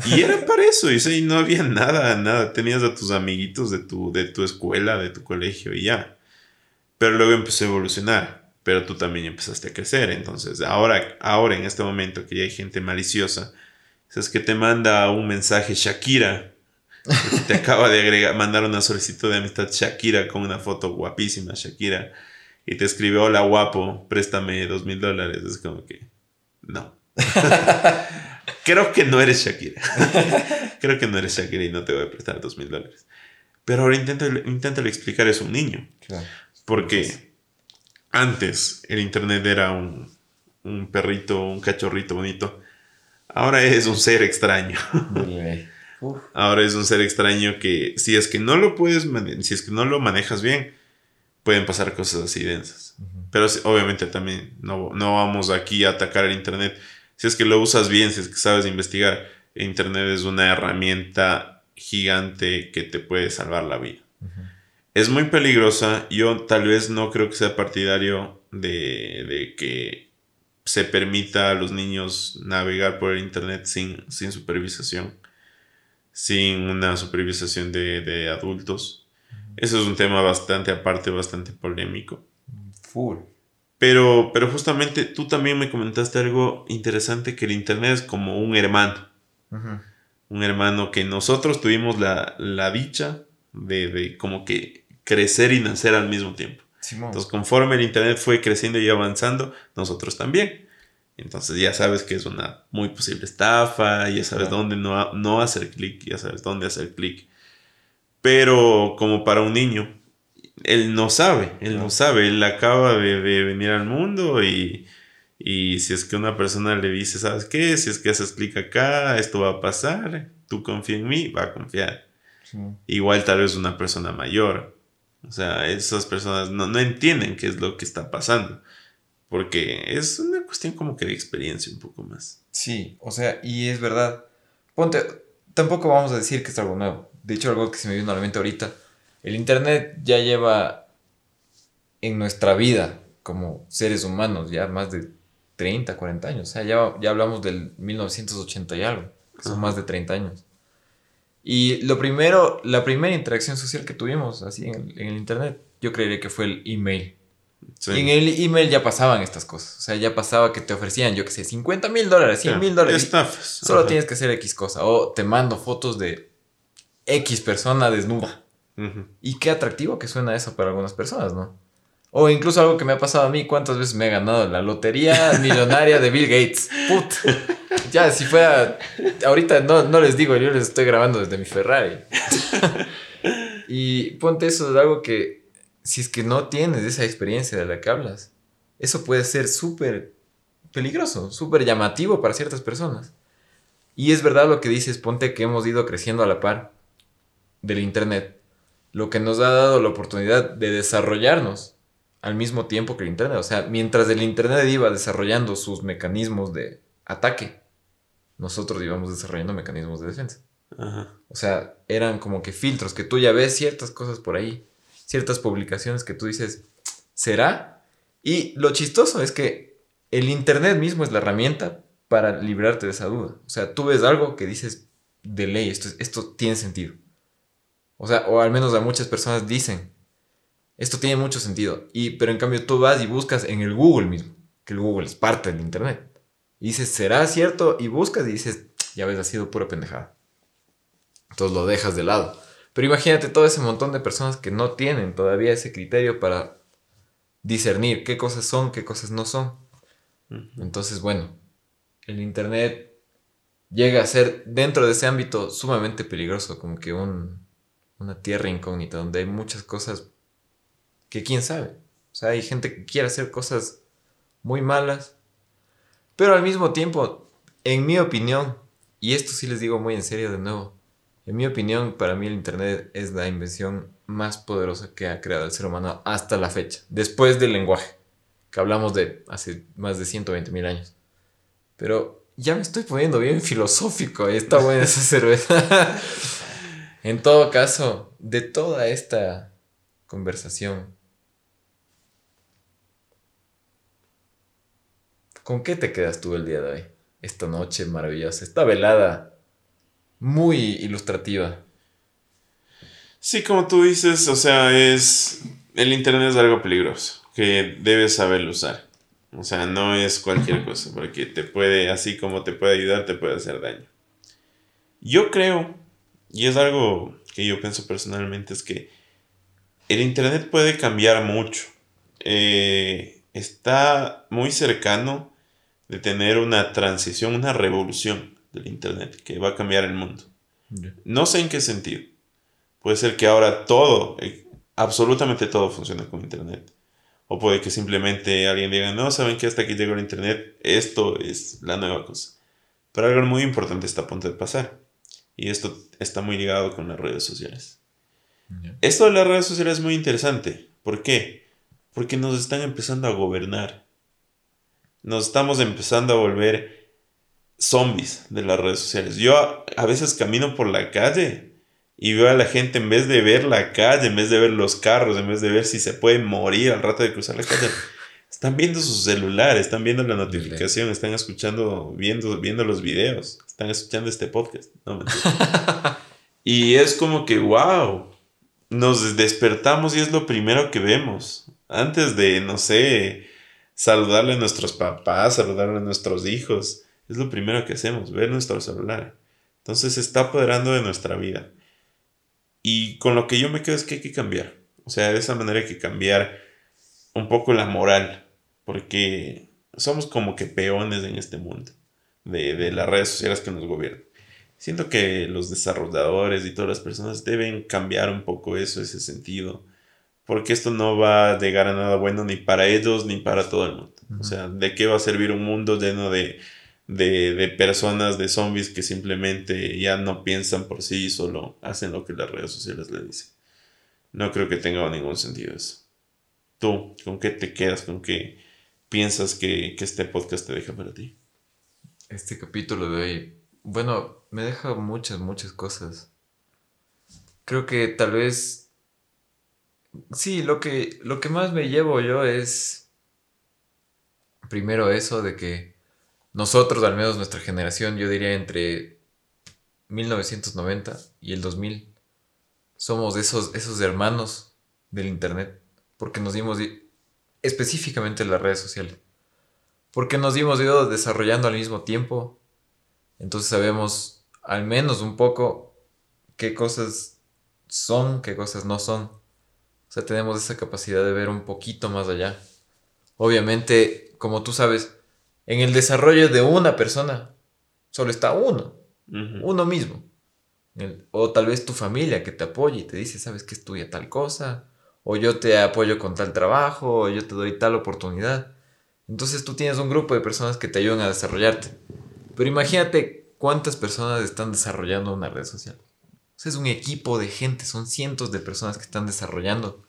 Y era para eso, y, no había nada, nada. Tenías a tus amiguitos de tu, de tu escuela, de tu colegio y ya. Pero luego empezó a evolucionar. Pero tú también empezaste a crecer. Entonces, ahora, ahora en este momento que ya hay gente maliciosa, es que te manda un mensaje Shakira. Te [laughs] acaba de agregar, mandar una solicitud de amistad Shakira con una foto guapísima, Shakira. Y te escribe, hola guapo, préstame dos mil dólares. Es como que, no. [laughs] Creo que no eres Shakira. [laughs] Creo que no eres Shakira y no te voy a prestar dos mil dólares. Pero ahora inténtalo explicar es un niño. Claro. Porque antes el internet era un, un perrito, un cachorrito bonito. Ahora es un ser extraño. [laughs] Ahora es un ser extraño que si es que no lo puedes, si es que no lo manejas bien, pueden pasar cosas así densas. Pero obviamente también no, no vamos aquí a atacar el Internet. Si es que lo usas bien, si es que sabes investigar, Internet es una herramienta gigante que te puede salvar la vida. Es muy peligrosa. Yo tal vez no creo que sea partidario de, de que se permita a los niños navegar por el Internet sin, sin supervisación, sin una supervisación de, de adultos. Eso es un tema bastante aparte, bastante polémico. Full. Pero, pero justamente tú también me comentaste algo interesante, que el Internet es como un hermano. Un hermano que nosotros tuvimos la, la dicha de, de como que crecer y nacer al mismo tiempo. Simón. Entonces, conforme el Internet fue creciendo y avanzando, nosotros también. Entonces ya sabes que es una muy posible estafa, ya sabes Claro. dónde no, no hacer clic, ya sabes dónde hacer clic. Pero como para un niño, él no sabe, él no sabe, él acaba de, de venir al mundo y, y si es que una persona le dice, ¿sabes qué? Si es que haces clic acá, esto va a pasar, tú confía en mí, va a confiar. Igual tal vez una persona mayor O sea, esas personas no, no entienden qué es lo que está pasando. Porque es una cuestión como que de experiencia un poco más. Sí, o sea, y es verdad. Ponte, tampoco vamos a decir que es algo nuevo. De hecho, algo que se me vino a la mente ahorita. El Internet ya lleva en nuestra vida como seres humanos ya más de 30, 40 años. O sea, ya, ya hablamos del 1980 y algo. Son más de 30 años. Y lo primero, la primera interacción social que tuvimos así en el, en el Internet, yo creería que fue el email. Y en el email ya pasaban estas cosas. O sea, ya pasaba que te ofrecían, yo qué sé, 50 mil dólares, 100 mil dólares. Solo Ajá. tienes que hacer X cosa. O te mando fotos de X persona desnuda. Y qué atractivo que suena eso para algunas personas, ¿no? O incluso algo que me ha pasado a mí, ¿cuántas veces me he ganado la lotería [laughs] millonaria de Bill Gates? Put. Ya, si fuera... Ahorita no, no les digo, yo les estoy grabando desde mi Ferrari. [laughs] y ponte eso de algo que, si es que no tienes esa experiencia de la que hablas, eso puede ser súper peligroso, súper llamativo para ciertas personas. Y es verdad lo que dices, ponte que hemos ido creciendo a la par del Internet, lo que nos ha dado la oportunidad de desarrollarnos al mismo tiempo que el Internet. O sea, mientras el Internet iba desarrollando sus mecanismos de ataque, nosotros íbamos desarrollando mecanismos de defensa. Ajá. O sea, eran como que filtros, que tú ya ves ciertas cosas por ahí, ciertas publicaciones que tú dices, ¿será? Y lo chistoso es que el Internet mismo es la herramienta para librarte de esa duda. O sea, tú ves algo que dices, de ley, esto, es- esto tiene sentido. O sea, o al menos a muchas personas dicen, esto tiene mucho sentido. Y, pero en cambio tú vas y buscas en el Google mismo, que el Google es parte del Internet. Y dices, ¿será cierto? Y buscas y dices, ya ves, ha sido pura pendejada. Entonces lo dejas de lado. Pero imagínate todo ese montón de personas que no tienen todavía ese criterio para discernir qué cosas son, qué cosas no son. Entonces, bueno, el Internet llega a ser dentro de ese ámbito sumamente peligroso, como que un, una tierra incógnita, donde hay muchas cosas que quién sabe. O sea, hay gente que quiere hacer cosas muy malas, pero al mismo tiempo, en mi opinión, y esto sí les digo muy en serio de nuevo, en mi opinión, para mí el Internet es la invención más poderosa que ha creado el ser humano hasta la fecha, después del lenguaje, que hablamos de hace más de 120 mil años. Pero ya me estoy poniendo bien filosófico, está buena esa cerveza. [laughs] en todo caso, de toda esta conversación, ¿con qué te quedas tú el día de hoy? Esta noche maravillosa, esta velada muy ilustrativa. Sí, como tú dices, o sea, es. El internet es algo peligroso que debes saberlo usar. O sea, no es cualquier cosa, porque te puede, así como te puede ayudar, te puede hacer daño. Yo creo, y es algo que yo pienso personalmente, es que el internet puede cambiar mucho. Eh, está muy cercano de tener una transición, una revolución del internet que va a cambiar el mundo. No sé en qué sentido. Puede ser que ahora todo, eh, absolutamente todo funcione con Internet. O puede que simplemente alguien diga, no, saben que hasta aquí llegó el Internet, esto es la nueva cosa. Pero algo muy importante está a punto de pasar. Y esto está muy ligado con las redes sociales. Esto de las redes sociales es muy interesante. ¿Por qué? Porque nos están empezando a gobernar. Nos estamos empezando a volver zombies de las redes sociales. Yo a, a veces camino por la calle y veo a la gente en vez de ver la calle, en vez de ver los carros, en vez de ver si se puede morir al rato de cruzar la calle, [laughs] están viendo su celular, están viendo la notificación, están escuchando, viendo, viendo los videos, están escuchando este podcast. No, [laughs] y es como que, wow, nos despertamos y es lo primero que vemos. Antes de, no sé, saludarle a nuestros papás, saludarle a nuestros hijos, es lo primero que hacemos, ver nuestro celular. Entonces se está apoderando de nuestra vida. Y con lo que yo me quedo es que hay que cambiar. O sea, de esa manera hay que cambiar un poco la moral. Porque somos como que peones en este mundo de, de las redes sociales que nos gobiernan. Siento que los desarrolladores y todas las personas deben cambiar un poco eso, ese sentido. Porque esto no va a llegar a nada bueno ni para ellos ni para todo el mundo. O sea, ¿de qué va a servir un mundo lleno de, de, de, personas, de zombies que simplemente ya no piensan por sí y solo hacen lo que las redes sociales les dicen. no creo que tenga ningún sentido eso. ¿Tú con qué te quedas? ¿Con qué piensas que, que este podcast te deja para ti? Este capítulo de hoy, bueno, me deja muchas, muchas cosas. Creo que tal vez, sí, lo que, lo que más me llevo yo es, primero eso de que nosotros, al menos nuestra generación, yo diría entre 1990 y el 2000, somos esos, esos hermanos del Internet, porque nos dimos específicamente en las redes sociales, porque nos dimos ido desarrollando al mismo tiempo, entonces sabemos al menos un poco qué cosas son, qué cosas no son. O sea, tenemos esa capacidad de ver un poquito más allá. Obviamente, como tú sabes, en el desarrollo de una persona solo está uno, uno mismo. o tal vez tu familia que te apoya y te dice, sabes que estudia tal cosa, o yo te apoyo con tal trabajo, o yo te doy tal oportunidad. Entonces tú tienes un grupo de personas que te ayudan a desarrollarte. Pero imagínate cuántas personas están desarrollando una red social. O sea, es un equipo de gente, son cientos de personas que están desarrollando.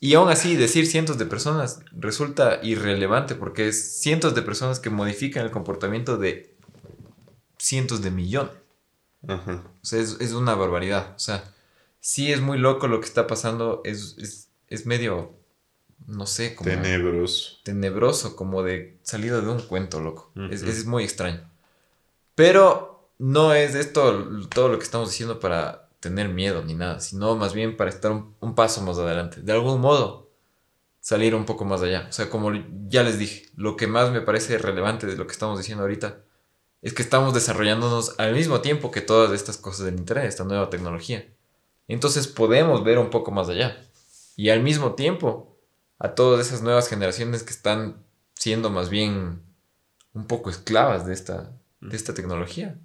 Y aún así, decir cientos de personas resulta irrelevante porque es cientos de personas que modifican el comportamiento de cientos de millones. O sea, es, una barbaridad. O sea, sí es muy loco lo que está pasando. Es, es, medio, no sé, como... Tenebroso. Tenebroso, como de salida de un cuento, loco. es, es muy extraño. Pero no es esto todo lo que estamos diciendo para tener miedo ni nada, sino más bien para estar un, paso más adelante. De algún modo, salir un poco más allá. O sea, como ya les dije, lo que más me parece relevante de lo que estamos diciendo ahorita es que estamos desarrollándonos al mismo tiempo que todas estas cosas del Internet, esta nueva tecnología. Entonces podemos ver un poco más allá. Y al mismo tiempo, a todas esas nuevas generaciones que están siendo más bien un poco esclavas de esta, de esta tecnología.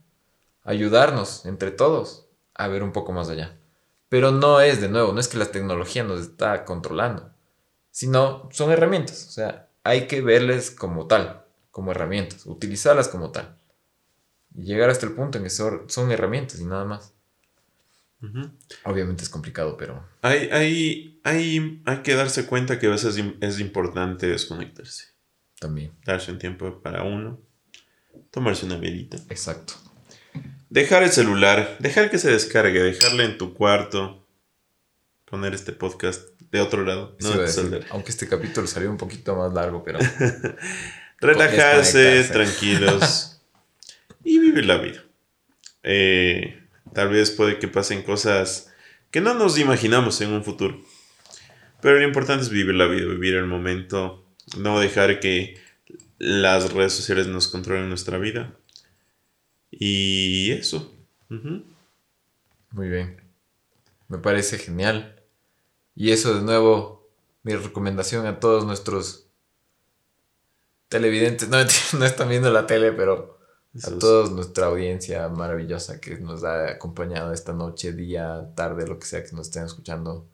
Ayudarnos entre todos a ver un poco más allá. Pero no es, de nuevo, no es que la tecnología nos está controlando, sino son herramientas. O sea, hay que verles como tal, como herramientas, utilizarlas como tal. Y llegar hasta el punto en que son, herramientas y nada más. Obviamente es complicado, pero... Hay, hay, hay, hay que darse cuenta que a veces es importante desconectarse. También. Darse un tiempo para uno. Tomarse una velita. Exacto. Dejar el celular, dejar que se descargue, dejarle en tu cuarto, poner este podcast de otro lado. No aunque este capítulo salió un poquito más largo, pero... [laughs] Relajarse, tranquilos [laughs] y vivir la vida. Eh, tal vez puede que pasen cosas que no nos imaginamos en un futuro. Pero lo importante es vivir la vida, vivir el momento, no dejar que las redes sociales nos controlen nuestra vida. Y eso. Muy bien. Me parece genial. Y eso de nuevo, mi recomendación a todos nuestros televidentes. No, [laughs] no están viendo la tele, pero a toda nuestra audiencia maravillosa que nos ha acompañado esta noche, día, tarde, lo que sea que nos estén escuchando.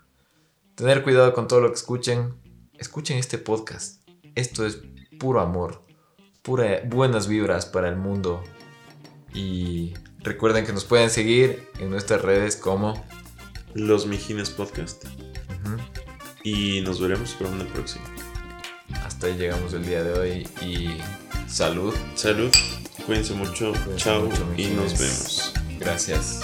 Tener cuidado con todo lo que escuchen. Escuchen este podcast. Esto es puro amor, pura buenas vibras para el mundo y recuerden que nos pueden seguir en nuestras redes como Los Mijines Podcast. Y nos veremos para una próxima. Hasta ahí llegamos el día de hoy y salud. Salud. Cuídense mucho. Chao y nos vemos. Gracias.